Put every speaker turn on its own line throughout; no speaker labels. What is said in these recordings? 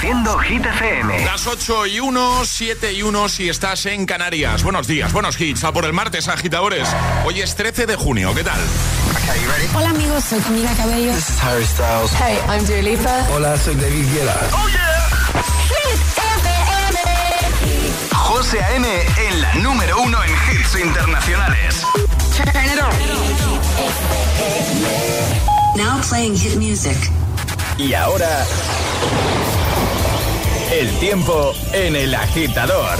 Reproduciendo Hit FM.
Las 8 y 1, 7 y 1 si estás en Canarias. Buenos días, buenos hits. A por el martes, agitadores. Hoy es 13 de junio. ¿Qué tal?
Hola amigos, soy Camila Cabello.
This is Harry Styles.
Hey, I'm Dua Lipa.
Hola, soy David Guetta.
Oh yeah. José A.M. en la número uno en hits internacionales.
Now playing hit music.
Y ahora, el tiempo en el agitador.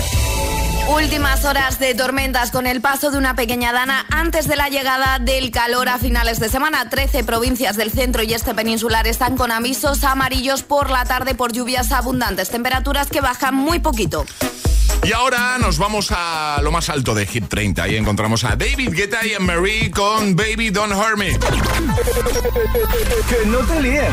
Últimas horas de tormentas con el paso de una pequeña dana antes de la llegada del calor a finales de semana. Trece provincias del centro y este peninsular están con avisos amarillos por la tarde por lluvias abundantes, temperaturas que bajan muy poquito.
Y ahora nos vamos a lo más alto de Hit 30 y encontramos a David Guetta y Marie con Baby Don't Hurt Me.
Que no te líen.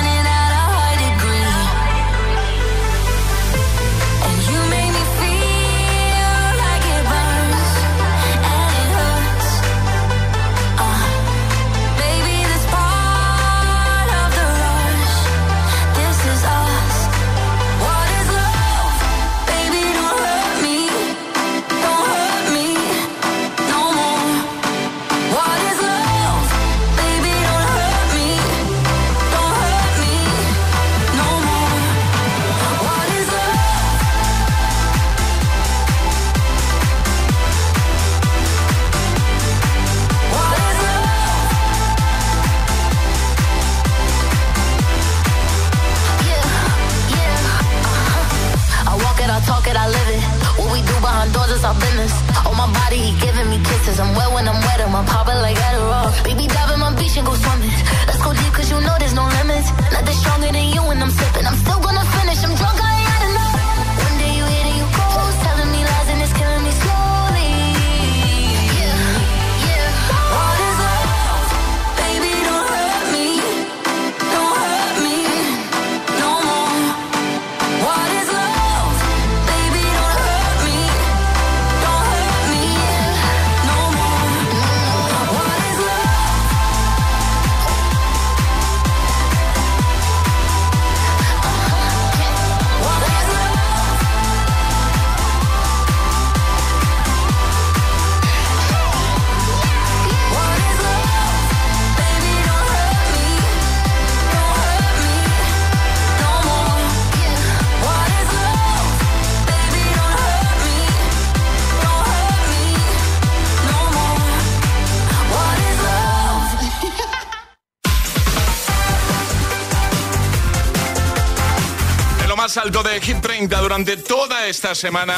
durante toda esta semana,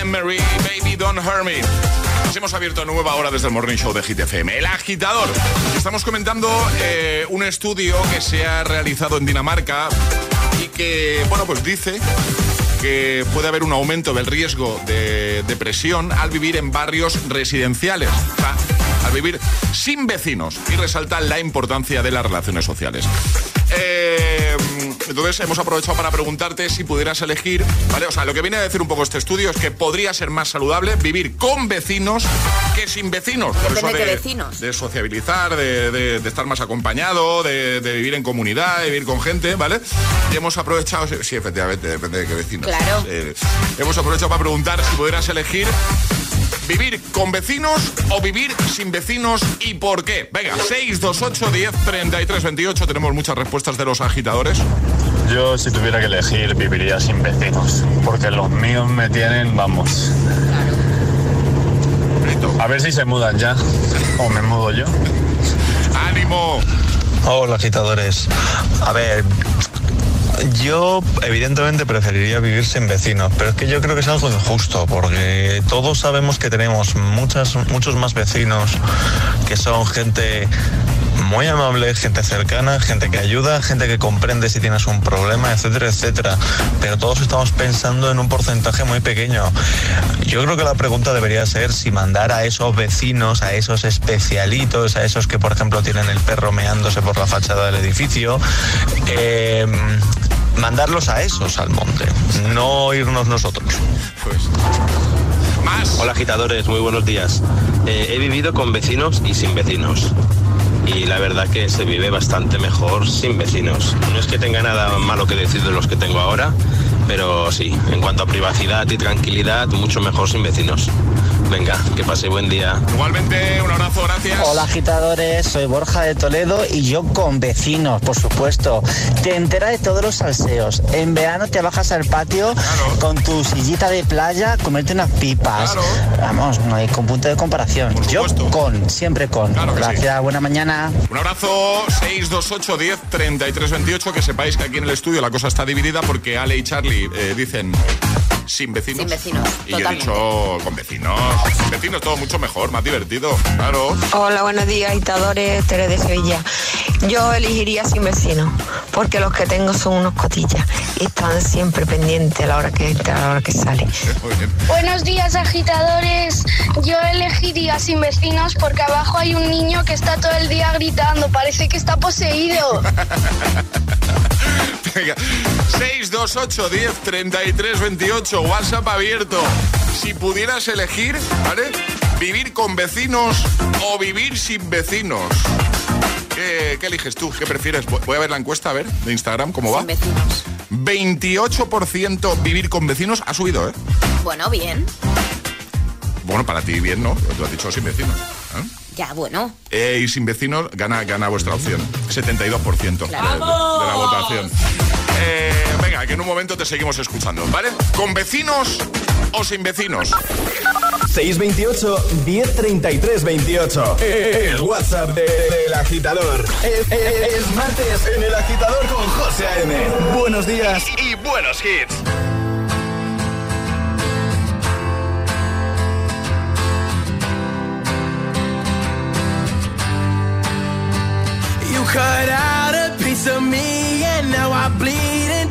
and Marie, Baby Don't Hurt Me. Nos hemos abierto nueva hora desde el Morning Show de Hit FM, El Agitador. Estamos comentando eh, un estudio que se ha realizado en Dinamarca y que, bueno, pues dice que puede haber un aumento del riesgo de depresión al vivir en barrios residenciales. O al vivir sin vecinos y resalta la importancia de las relaciones sociales. Entonces hemos aprovechado para preguntarte si pudieras elegir, ¿vale? O sea, lo que viene a decir un poco este estudio es que podría ser más saludable vivir con vecinos que sin vecinos. Por eso
de
de,
vecinos.
de sociabilizar, de, de- de estar más acompañado, de, de vivir en comunidad, de vivir con gente, ¿vale? Y hemos aprovechado, sí, efectivamente, depende de qué vecinos.
Claro.
Eh, hemos aprovechado para preguntar si pudieras elegir ¿Vivir con vecinos o vivir sin vecinos y por qué? Venga, 628 10 33 28. Tenemos muchas respuestas de los agitadores.
Yo si tuviera que elegir viviría sin vecinos, porque los míos me tienen, vamos. A ver si se mudan ya, o me mudo yo.
¡Ánimo!
Hola agitadores. A ver, yo evidentemente preferiría vivir sin vecinos, pero es que yo creo que es algo injusto, porque todos sabemos que tenemos muchas, muchos más vecinos que son gente muy amable, gente cercana, gente que ayuda, gente que comprende si tienes un problema, etcétera, etcétera. Pero todos estamos pensando en un porcentaje muy pequeño. Yo creo que la pregunta debería ser si mandar a esos vecinos, a esos especialitos, a esos que por ejemplo tienen el perro meándose por la fachada del edificio, eh, mandarlos a esos al monte, no irnos nosotros. Pues.
Más.
Hola agitadores, muy buenos días. Eh, he vivido con vecinos y sin vecinos y la verdad que se vive bastante mejor sin vecinos. No es que tenga nada malo que decir de los que tengo ahora, pero sí, en cuanto a privacidad y tranquilidad, mucho mejor sin vecinos. Venga, que pase buen día.
Igualmente, un abrazo, gracias.
Hola agitadores, soy Borja de Toledo y yo con vecinos, por supuesto. Te entera de todos los salseos. En verano te bajas al patio con tu sillita de playa, comerte unas pipas. Vamos, no hay con punto de comparación. Yo con, siempre con. Gracias, buena mañana.
Un abrazo, 628 10 33 28. Que sepáis que aquí en el estudio la cosa está dividida porque Ale y Charlie eh, dicen sin vecinos.
Sin vecinos.
Y yo he dicho con vecinos. Sin vecinos todo mucho mejor, más divertido. Claro.
Hola, buenos días, agitadores, Tere de Sevilla. Yo elegiría sin vecinos, porque los que tengo son unos cotillas y están siempre pendientes a la hora que entra, a la hora que sale.
Buenos días, agitadores. Yo elegiría sin vecinos porque abajo hay un niño que está todo el día gritando. Parece que está poseído.
Venga, 628 10 33 28, WhatsApp abierto. Si pudieras elegir, ¿vale? Vivir con vecinos o vivir sin vecinos. ¿Qué, eliges tú? ¿Qué prefieres? Voy a ver la encuesta, a ver, de Instagram, ¿cómo va?
Sin vecinos.
28% vivir con vecinos ha subido, ¿eh?
Bueno, bien.
Bueno, para ti bien, ¿no? Tú has dicho sin vecinos. ¿eh?
Ya, bueno.
Eh, y sin vecinos gana, gana vuestra opción. 72% de, la votación. Eh, venga, que en un momento te seguimos escuchando, ¿vale? ¿Con vecinos o sin vecinos?
628 1033 28. El WhatsApp del agitador. Es, martes en el agitador con José A.M. Buenos días
y buenos hits.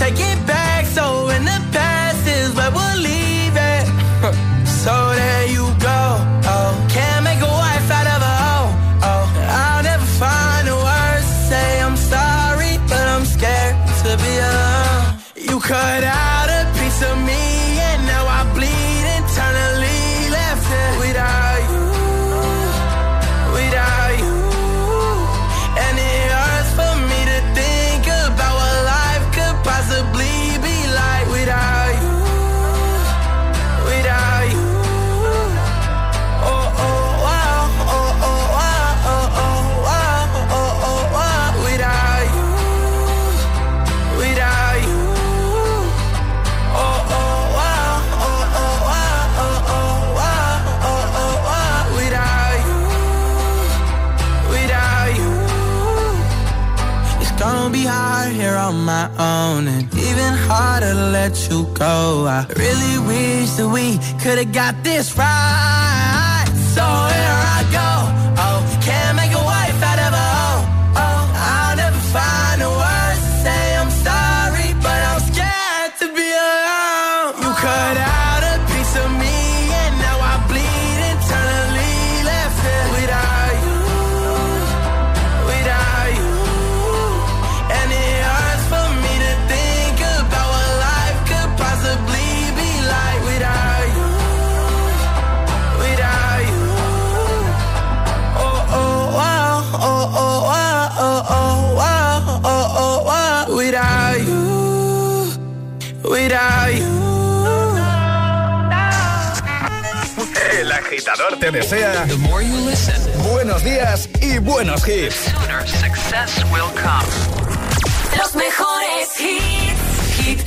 take it back. So go. I really wish that we could have got this right. So
agitador te desea. buenos días y buenos hits.
Los mejores hits. Hit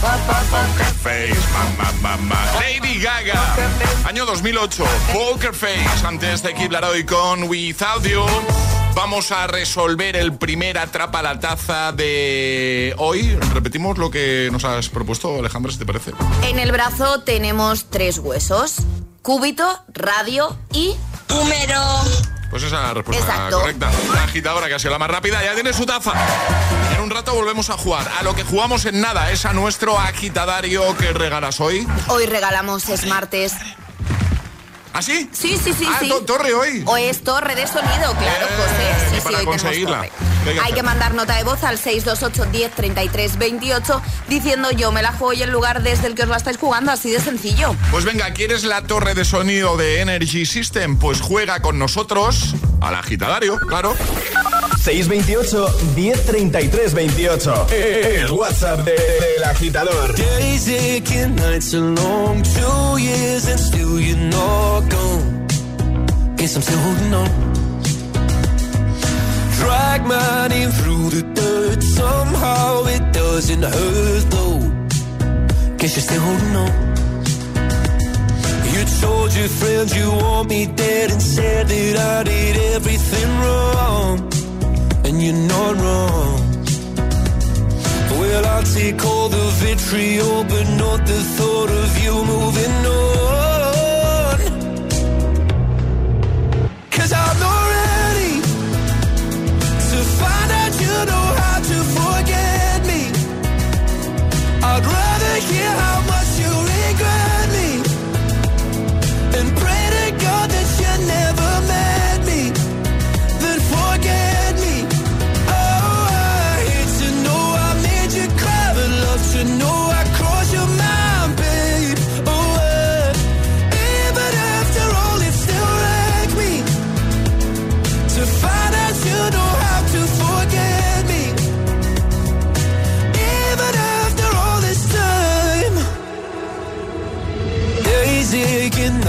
poker face,
mamá, mamá. Lady Gaga, año 2008. Poker Face, antes de Kid Laroi con Without You. Vamos a resolver el primer atrapa la taza de hoy. Repetimos lo que nos has propuesto, Alejandra, si te parece.
En el brazo tenemos tres huesos: cúbito, radio y húmero.
Pues esa es la respuesta
Exacto.
correcta. La agitadora, que ha sido la más rápida, ya tiene su taza. En un rato volvemos a jugar. A lo que jugamos en nada es a nuestro agitadario que regalas hoy.
Hoy regalamos Smartes.
¿Ah, sí?
Sí, sí, sí.
Ah,
sí.
to- torre hoy.
O es torre de sonido, claro,
Eh,
José. Sí, sí,
para
hoy tenemos
conseguirla,
torre.
¿qué hay que
mandar nota de voz al 628 10 33 28 diciendo yo me la juego y el lugar desde el que os la estáis jugando, así de sencillo.
Pues venga, ¿quieres la torre de sonido de Energy System? Pues juega con nosotros al agitadario, claro.
628 1033 28. El WhatsApp de- del agitador.
Days aching, nights are long, two years and still you're not gone. Guess I'm still holding on. Drag my name through the dirt, somehow it doesn't hurt though. Guess you're still holding on. You told your friends you want me dead and said that I did everything wrong. And you're not wrong. Well, I'll take all the vitriol, but not the thought of you moving on.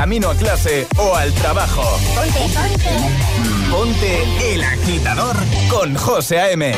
camino a clase o al trabajo.
Ponte,
el agitador con José A.M.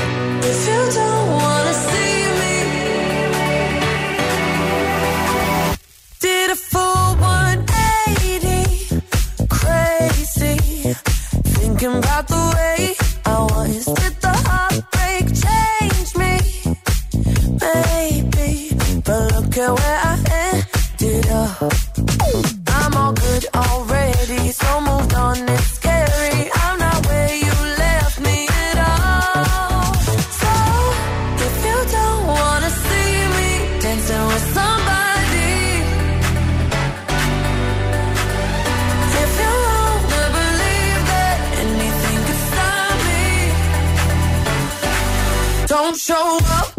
don't show up.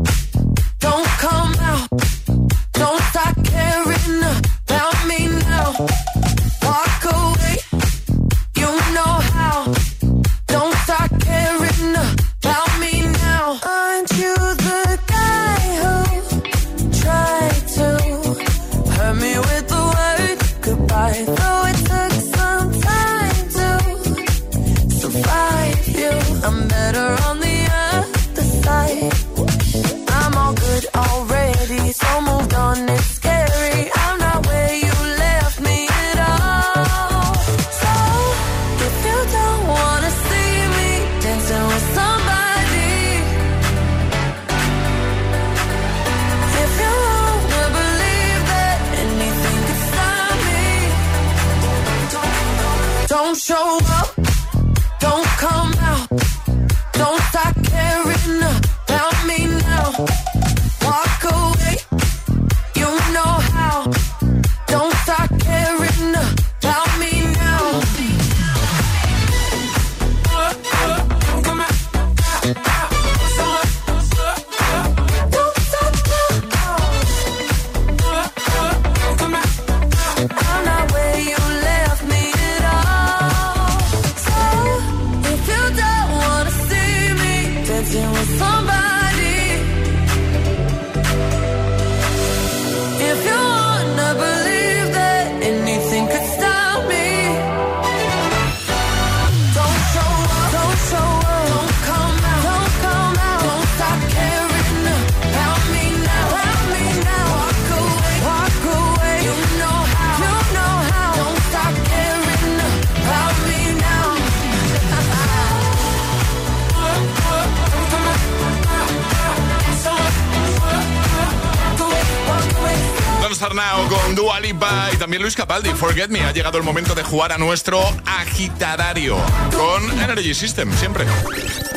Now
con Dua Lipa y también Luis Capaldi, Forget Me. Ha llegado el momento de jugar a nuestro agitadario con Energy System, siempre.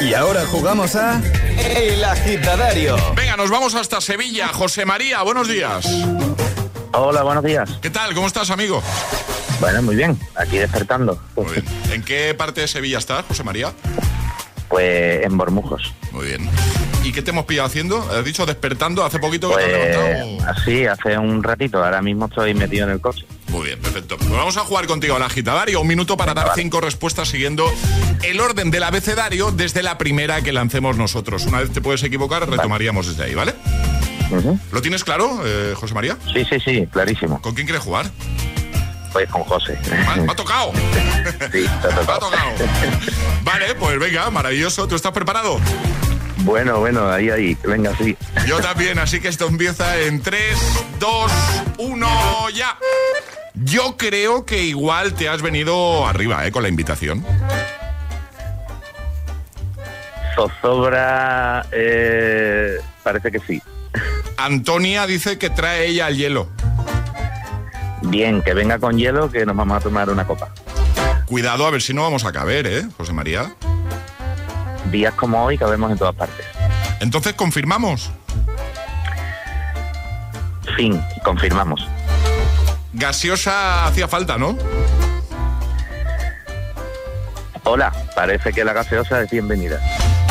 Y ahora jugamos a El Agitadario.
Venga, nos vamos hasta Sevilla. José María, buenos días.
Hola, buenos días.
¿Qué tal? ¿Cómo estás, amigo?
Bueno, muy bien, aquí despertando.
Muy bien. ¿En qué parte de Sevilla estás, José María?
Pues en Bormujos.
Muy bien. ¿Y qué te hemos pillado haciendo? ¿Has dicho despertando hace poquito que te has
Pues así, hace un ratito, ahora mismo estoy metido en el coche.
Muy bien, perfecto. Pues vamos a jugar contigo al agitadario. Un minuto para dar cinco respuestas siguiendo el orden del abecedario desde la primera que lancemos nosotros. Una vez te puedes equivocar, retomaríamos desde ahí, ¿vale? ¿Lo tienes claro, eh, José María?
Sí, sí, sí, clarísimo.
¿Con quién quieres jugar?
Pues con José.
Me ha tocado.
Sí, te ha
Me ha
tocado.
tocado. Vale, pues venga, maravilloso. ¿Tú estás preparado?
Bueno, bueno, ahí, ahí, venga, sí.
Yo también, así que esto empieza en 3, 2, 1, ya. Yo creo que igual te has venido arriba, ¿eh? Con la invitación.
Zozobra, eh, parece que sí.
Antonia dice que trae ella el hielo.
Bien, que venga con hielo, que nos vamos a tomar una copa.
Cuidado, a ver si no vamos a caber, ¿eh, José María?
Días como hoy cabemos en todas partes.
Entonces, ¿confirmamos?
Fin, confirmamos.
Gaseosa hacía falta, ¿no?
Hola, parece que la gaseosa es bienvenida.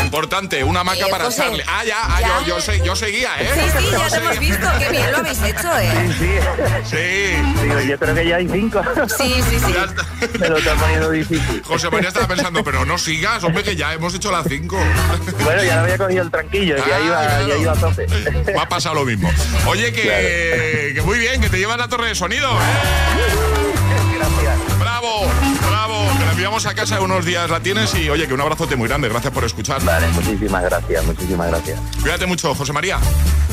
Importante, una maca
Eh,
para
José,
echarle. Ah, ya, ah,
ya.
yo, yo, sé- yo seguía, ¿eh?
Sí, sí, ya te hemos visto. Qué bien lo habéis hecho, ¿eh?
Sí.
Digo, yo creo que ya hay cinco.
Sí, sí, sí.
Me lo está poniendo difícil.
José María estaba pensando, pero no sigas, hombre, que ya hemos hecho las cinco.
Bueno, ya le había cogido el tranquillo, ya
Ah,
iba,
claro.
ya iba a tope.
Me ha pasado lo mismo. Oye, que, que muy bien, que te llevas la torre de sonido. ¿eh?
Gracias.
Bravo, enviamos a casa unos días, la tienes y oye, que un abrazote muy grande. Gracias por escuchar.
Vale, muchísimas gracias, muchísimas gracias.
Cuídate mucho, José María.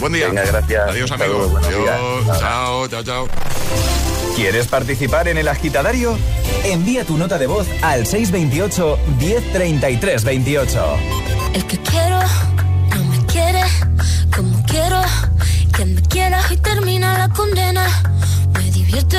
Buen día.
Venga, gracias.
Adiós, amigo. Adiós.
días.
Chao, chao, chao.
¿Quieres participar en El Agitadario? Envía tu nota de voz al 628 1033 28.
El que quiero no me quiere como quiero. Que me quiera y termina la condena. Me divierte,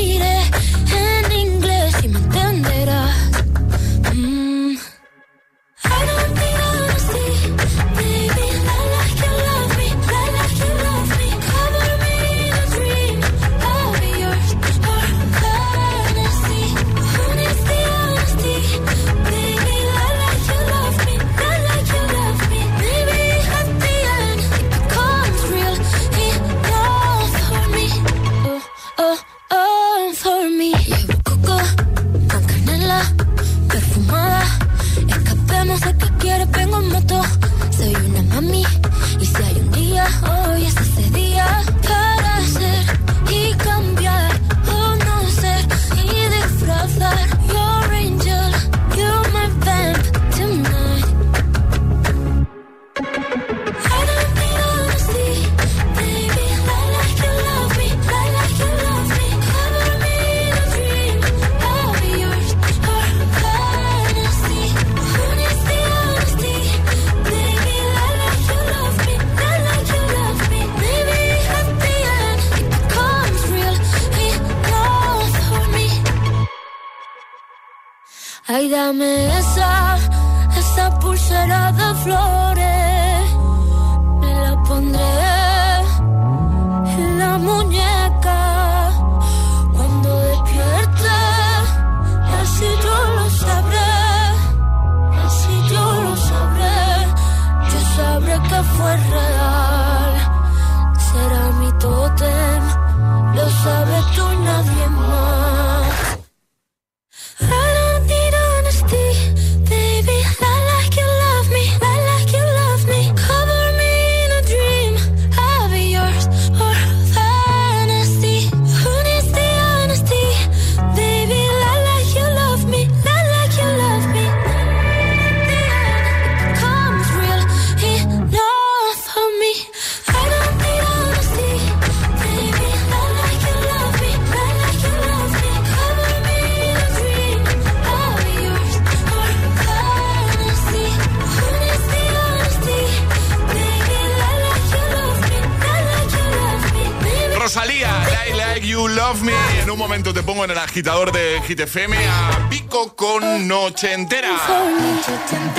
I Like You Love Me. En un
momento te pongo en el agitador de Hit FM a Pico con Noche Entera.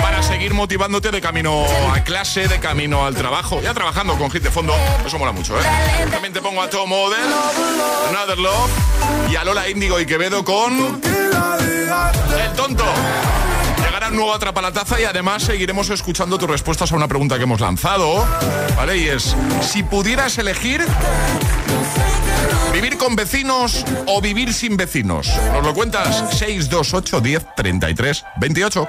Para seguir motivándote de camino a clase, de camino al trabajo. Ya trabajando con Hit de fondo, eso mola mucho, ¿eh? También te pongo a Tom Model, Another Love y a Lola Índigo y Quevedo con El Tonto. Llegará nuevo Atrapalataza y además seguiremos escuchando tus respuestas a una pregunta que hemos lanzado, ¿vale? Y es, si pudieras elegir ¿Vivir con vecinos o vivir sin vecinos? ¿Nos lo cuentas? 628 10 33 28.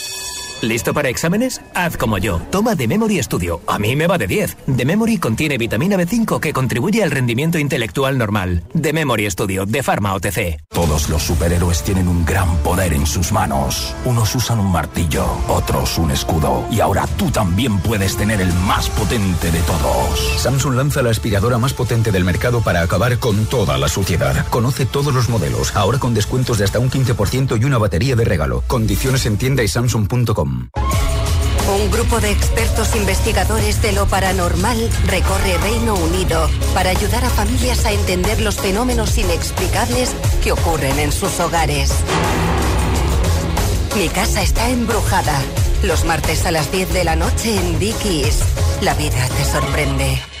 ¿Listo para exámenes? Haz como yo. Toma The Memory Studio. A mí me va de 10. The Memory contiene vitamina B5 que contribuye al rendimiento intelectual normal. The Memory Studio, de Pharma OTC.
Todos los superhéroes tienen un gran poder en sus manos. Unos usan un martillo, otros un escudo. Y ahora tú también puedes tener el más potente de todos.
Samsung lanza la aspiradora más potente del mercado para acabar con toda la suciedad. Conoce todos los modelos, ahora con descuentos de hasta un 15% y una batería de regalo. Condiciones en tienda y samsung.com.
Un grupo de expertos investigadores de lo paranormal recorre Reino Unido para ayudar a familias a entender los fenómenos inexplicables que ocurren en sus hogares. Mi casa está embrujada. Los martes a las 10 de la noche en Dickies. La vida te sorprende.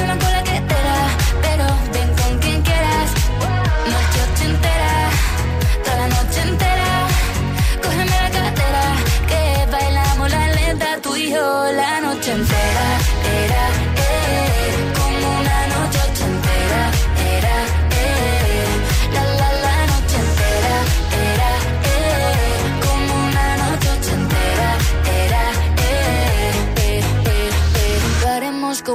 Hay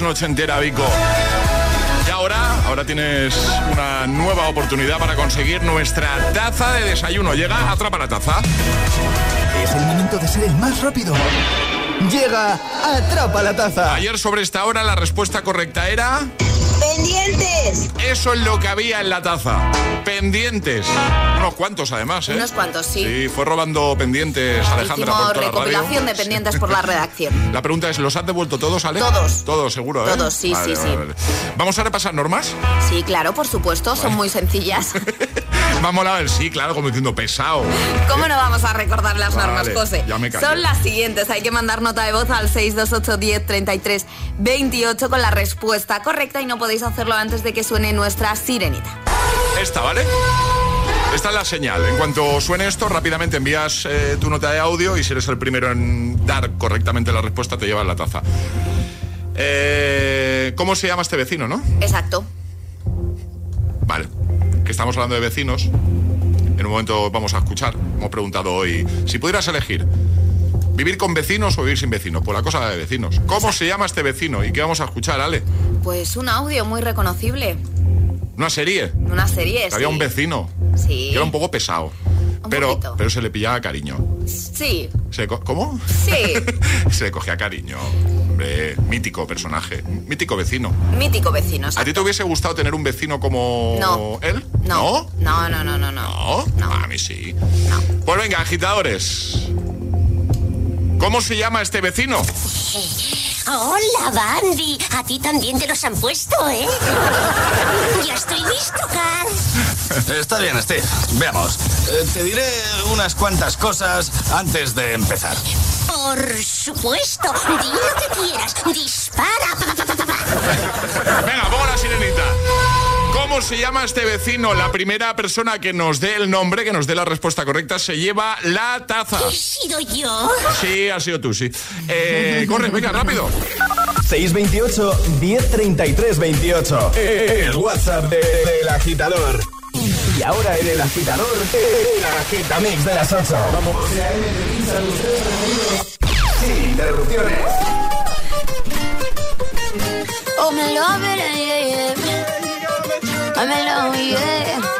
Antes noche entera, Vico. Y ahora, ahora tienes una nueva oportunidad para conseguir nuestra taza de desayuno. Llega, atrapa la taza.
Es el momento de ser el más rápido. Llega, atrapa la taza.
Ayer sobre esta hora la respuesta correcta era...
¡Pendientes!
Eso es lo que había en la taza. Pendientes. Unos cuantos además, ¿eh?
Unos cuantos, sí.
Sí, fue robando pendientes Alejandra
Hicimos
por toda la
recopilación
radio.
de pendientes por la redacción.
La pregunta es, ¿los has devuelto todos, Ale?
Todos.
Todos, seguro, ¿eh?
Todos, sí, sí, sí.
Vamos a repasar normas.
Sí, claro, por supuesto, son muy sencillas.
Vamos a ver, sí, claro, como diciendo pesado.
¿Cómo no vamos a recordar las normas, José?
ya me.
Son las siguientes. Hay que mandar nota de voz al 628 10 33 28 con la respuesta correcta y no podéis hacerlo antes de que suene nuestra sirenita.
Esta, ¿vale? Esta es la señal. En cuanto suene esto, rápidamente envías eh, tu nota de audio y si eres el primero en dar correctamente la respuesta, te llevas la taza. Eh, ¿Cómo se llama este vecino, no?
Exacto.
Vale. Que estamos hablando de vecinos. En un momento vamos a escuchar. Hemos preguntado hoy, si pudieras elegir, ¿vivir con vecinos o vivir sin vecinos? Pues la cosa de vecinos. ¿Cómo se llama este vecino? ¿Y qué vamos a escuchar, Ale?
Pues un audio muy reconocible.
Una serie.
Una serie,
Había
sí.
un vecino.
Sí.
Que era un poco pesado. Pero,
poquito.
pero se le pillaba cariño.
Sí,
Se co- ¿Cómo?
sí.
se le cogía cariño. Hombre, mítico personaje. Mítico vecino.
Mítico vecino.
¿A ti te hubiese gustado tener un vecino como
No.
él?
No. No, no, no, no, no.
¿No? A mí sí. Pues venga, agitadores. ¿Cómo se llama este vecino?
Hola, Bandy. A ti también te los han puesto, ¿eh? Ya estoy listo, Carl.
Está bien, Steve. Veamos. Eh, te diré unas cuantas cosas antes de empezar.
Por supuesto. Di lo que quieras. Dispara. Pa, pa, pa, pa, pa.
Venga, pongo la sirenita. ¿Cómo se llama este vecino? La primera persona que nos dé el nombre, que nos dé la respuesta correcta, se lleva la taza.
¿He sido yo?
Sí, ha sido tú, sí. Eh, corre, venga, rápido.
628 1033 28. El WhatsApp de- del agitador. Y ahora en el agitador, el agitamix de las 8. Vamos.
Oh, me love it, yeah. I'm yeah.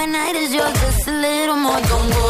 my night is yours? Just a little more. Don't go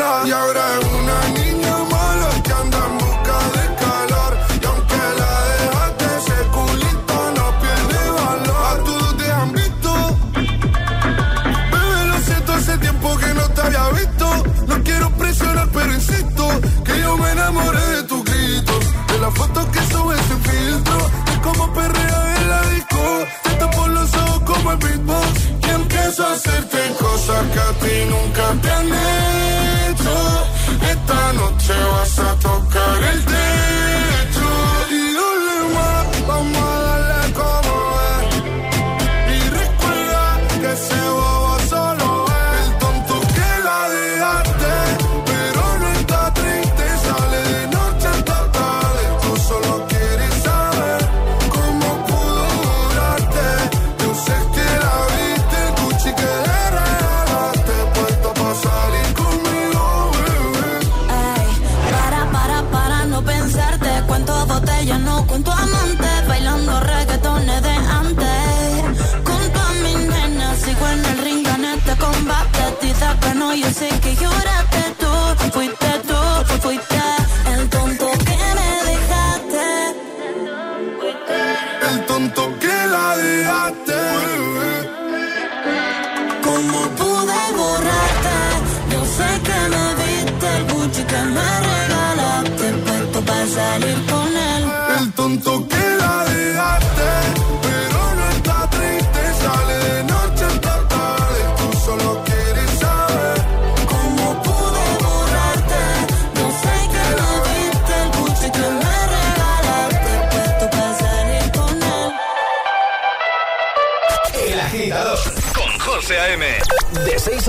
Y ahora es una niña mala que anda en busca de calor. Y aunque la dejaste, ese culito no pierde valor. A todos te han visto. Bebé, lo siento, hace tiempo que no te había visto. No quiero presionar, pero insisto que yo me enamoré de tus gritos. De la foto que sube sin filtro. De como perrea en la disco. Te por los ojos como el beatbox. Empiezo a hacerte cosas que a ti nunca te han esta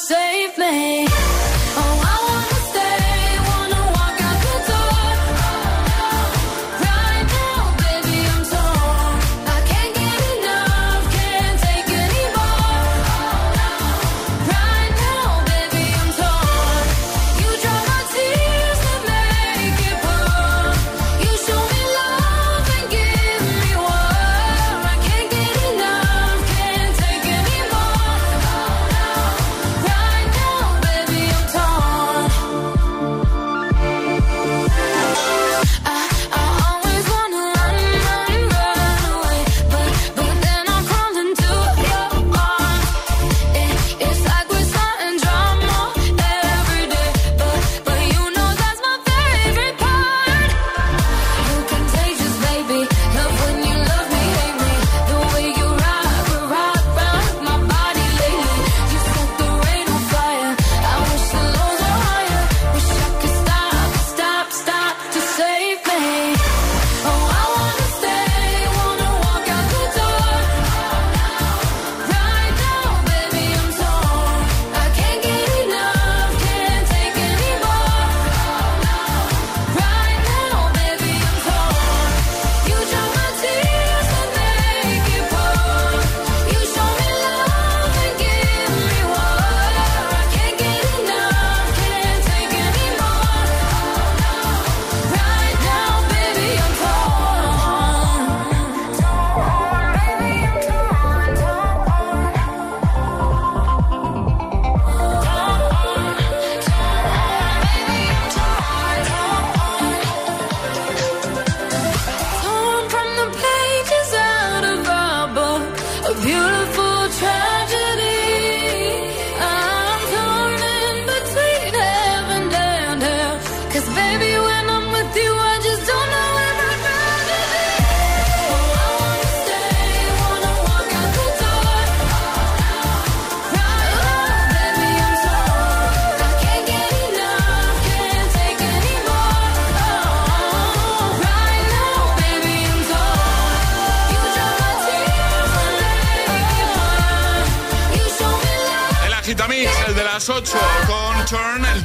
save me.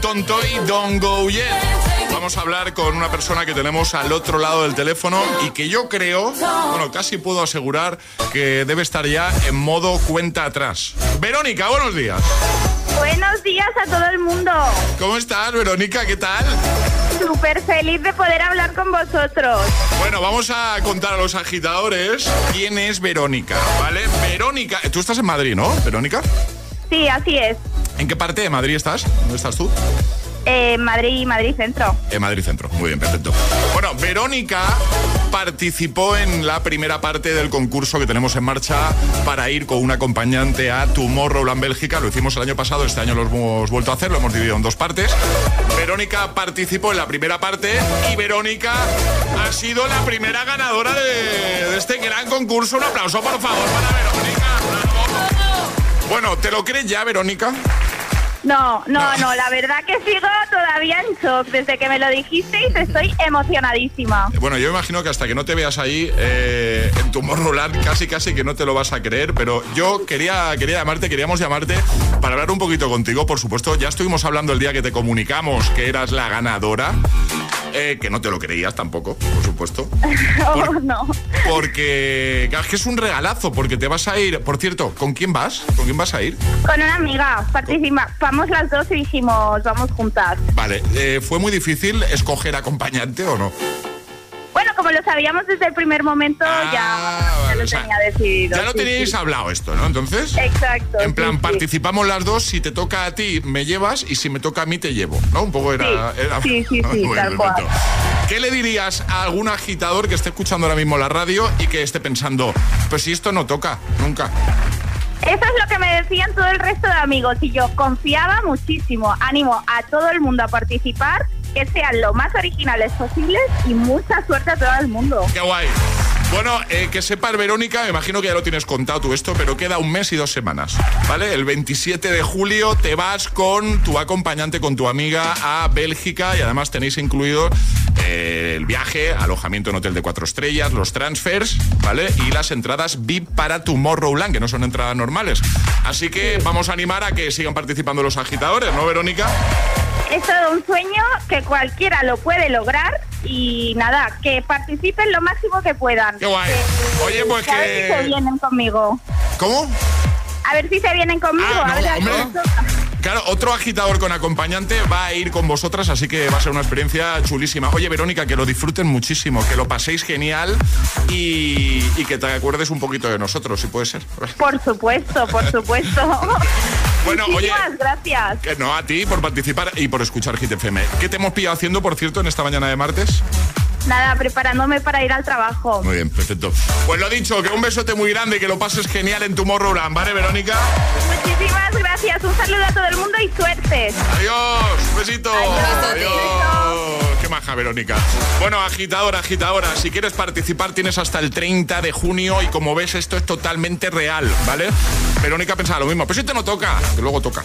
Tonto y Don't Go Yet. Vamos a hablar con una persona que tenemos al otro lado del teléfono y que yo creo, bueno, casi puedo asegurar que debe estar ya en modo cuenta atrás. Verónica, buenos días.
Buenos días a todo el mundo.
¿Cómo estás, Verónica? ¿Qué tal?
Súper feliz de poder hablar con vosotros.
Bueno, vamos a contar a los agitadores quién es Verónica, ¿vale? Verónica, tú estás en Madrid, ¿no, Verónica?
Sí, así es.
¿En qué parte de Madrid estás? ¿Dónde estás tú?
Eh, Madrid, Madrid Centro.
En Madrid Centro, muy bien, perfecto. Bueno, Verónica participó en la primera parte del concurso que tenemos en marcha para ir con un acompañante a Tomorrowland Bélgica. Lo hicimos el año pasado, este año lo hemos vuelto a hacer, lo hemos dividido en dos partes. Verónica participó en la primera parte y Verónica ha sido la primera ganadora de, de este gran concurso. Un aplauso, por favor, para Verónica. Bueno, ¿te lo crees ya, Verónica?
No, no, no, la verdad que sigo todavía en shock. Desde que me lo dijisteis estoy emocionadísima.
Bueno, yo imagino que hasta que no te veas ahí eh, en tu Tomorrowland casi casi que no te lo vas a creer, pero yo quería, quería llamarte, queríamos llamarte para hablar un poquito contigo, por supuesto. Ya estuvimos hablando el día que te comunicamos que eras la ganadora. Eh, que no te lo creías tampoco, por supuesto.
oh, no.
Porque es que es un regalazo, porque te vas a ir. Por cierto, ¿con quién vas? ¿Con quién vas a ir?
Con una amiga. Participamos las dos y dijimos, vamos juntas.
Vale, eh, ¿fue muy difícil escoger acompañante o no?
Bueno, como lo sabíamos desde el primer momento,
Ah,
ya, ya lo tenía decidido.
Ya lo
sí,
teníais
sí.
hablado esto, ¿no? Entonces.
Exacto.
En plan,
sí,
participamos las dos, si te toca a ti, me llevas y si me toca a mí, te llevo, ¿no? Un poco era...
Sí,
era-
sí, sí, sí,
Muy
tal cual.
¿Qué le dirías a algún agitador que esté escuchando ahora mismo la radio y que esté pensando, pues si esto no toca, nunca?
Eso es lo que me decían todo el resto de amigos y yo confiaba muchísimo. Animo a todo el mundo a participar, que sean lo más originales posibles y mucha suerte a todo el mundo.
¡Qué guay! Bueno, eh, que sepas, Verónica, me imagino que ya lo tienes contado tú esto, pero queda un mes y dos semanas, ¿vale? El 27 de julio te vas con tu acompañante, con tu amiga a Bélgica y además tenéis incluido eh, el viaje, alojamiento en hotel de cuatro estrellas, los transfers, ¿vale? Y las entradas VIP para Tomorrowland, que no son entradas normales. Así que vamos a animar a que sigan participando los agitadores, ¿no, Verónica?
Es todo un sueño que cualquiera lo puede lograr y nada, que participen lo máximo que puedan.
¡Qué guay! Oye, pues
a ver si se
que...
vienen conmigo.
¿Cómo?
A ver si se vienen conmigo.
Ah,
a ver
no, hombre. Claro, otro agitador con acompañante va a ir con vosotras, así que va a ser una experiencia chulísima. Oye, Verónica, que lo disfruten muchísimo, que lo paséis genial y, y que te acuerdes un poquito de nosotros, si puede ser.
Por supuesto, por supuesto.
Bueno, oye,
gracias.
que no a ti por participar y por escuchar Hit FM. ¿Qué te hemos pillado haciendo, por cierto, en esta mañana de martes?
Nada, preparándome para ir al trabajo.
Muy bien, perfecto. Pues lo dicho, que un besote muy grande y que lo pases genial en tu Morroland, ¿vale, Verónica?
Muchísimas gracias. Un saludo a todo el mundo y suerte.
Adiós, besito. Adiós. Qué maja, Verónica. Bueno, agitadora, agitadora, si quieres participar tienes hasta el 30 de junio y como ves esto es totalmente real, ¿vale? Verónica pensaba lo mismo, pero si te no toca, que luego toca.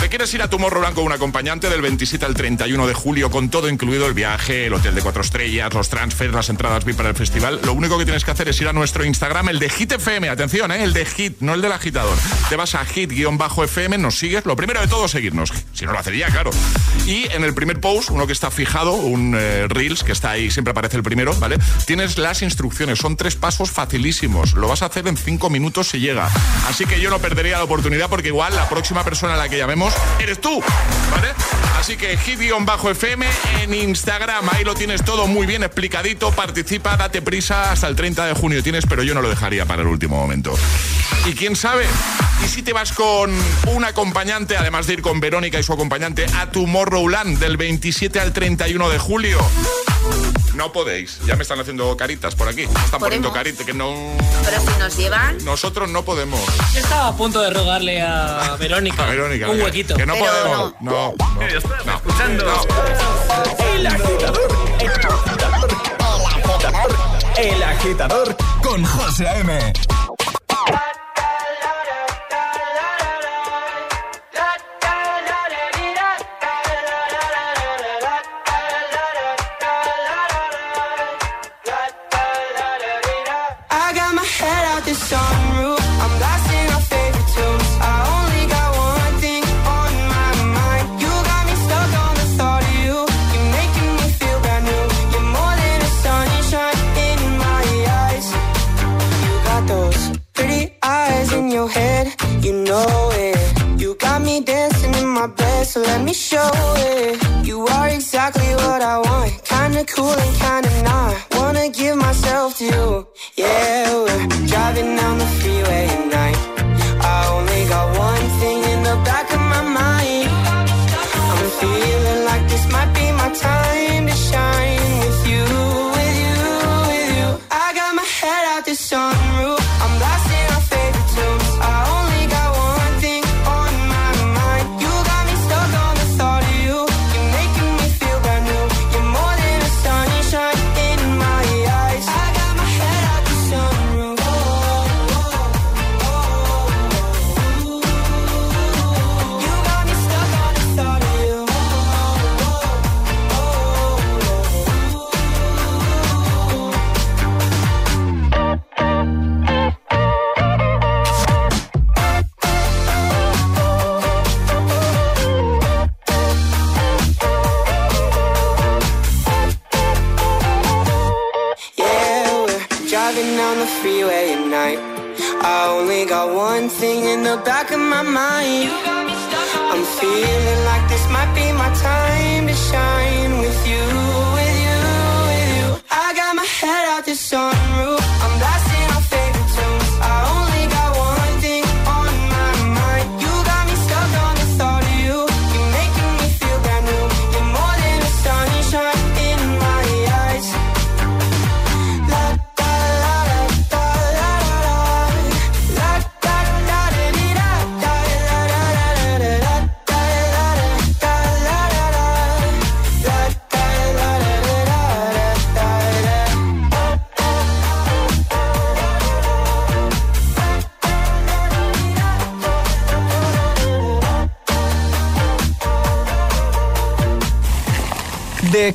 ¿Te quieres ir a tu Morroland con un acompañante del 27 al 31 de julio con todo incluido el viaje, el hotel de cuatro estrellas, los transfers, las entradas VIP para el festival? Lo único que tienes que hacer es ir a nuestro Instagram, el de Hit FM, atención, ¿eh? el de Hit, no el del agitador. Te vas a Hit-FM, nos sigues, lo primero de todo seguirnos, si no lo hacería, claro. Y en el primer post, uno que está fijado, un eh, Reels, que está ahí, siempre aparece el primero, ¿vale? Tienes las instrucciones, son tres pasos facilísimos, lo vas a hacer en cinco minutos si llega. Así que yo no perdería la oportunidad porque igual la próxima persona a la que llamemos eres tú, ¿vale? Así que hit-fm en Instagram, ahí lo tienes todo muy bien explicadito, participa, date prisa, hasta el 30 de junio tienes, pero yo no lo dejaría para el último momento. Y quién sabe, ¿y si te vas con un acompañante, además de ir con Verónica y su acompañante, a Tomorrowland del 27 al 31 de julio? No podéis, ya me están haciendo caritas por aquí, me están poniendo caritas que no...
Pero si nos llevan.
Nosotros no podemos.
Yo estaba a punto de rogarle a Verónica,
A Verónica,
un huequito.
Que no podemos. No, no, no.
escuchando.
El agitador. El agitador. El agitador. El agitador con José A.M.
I got the
song.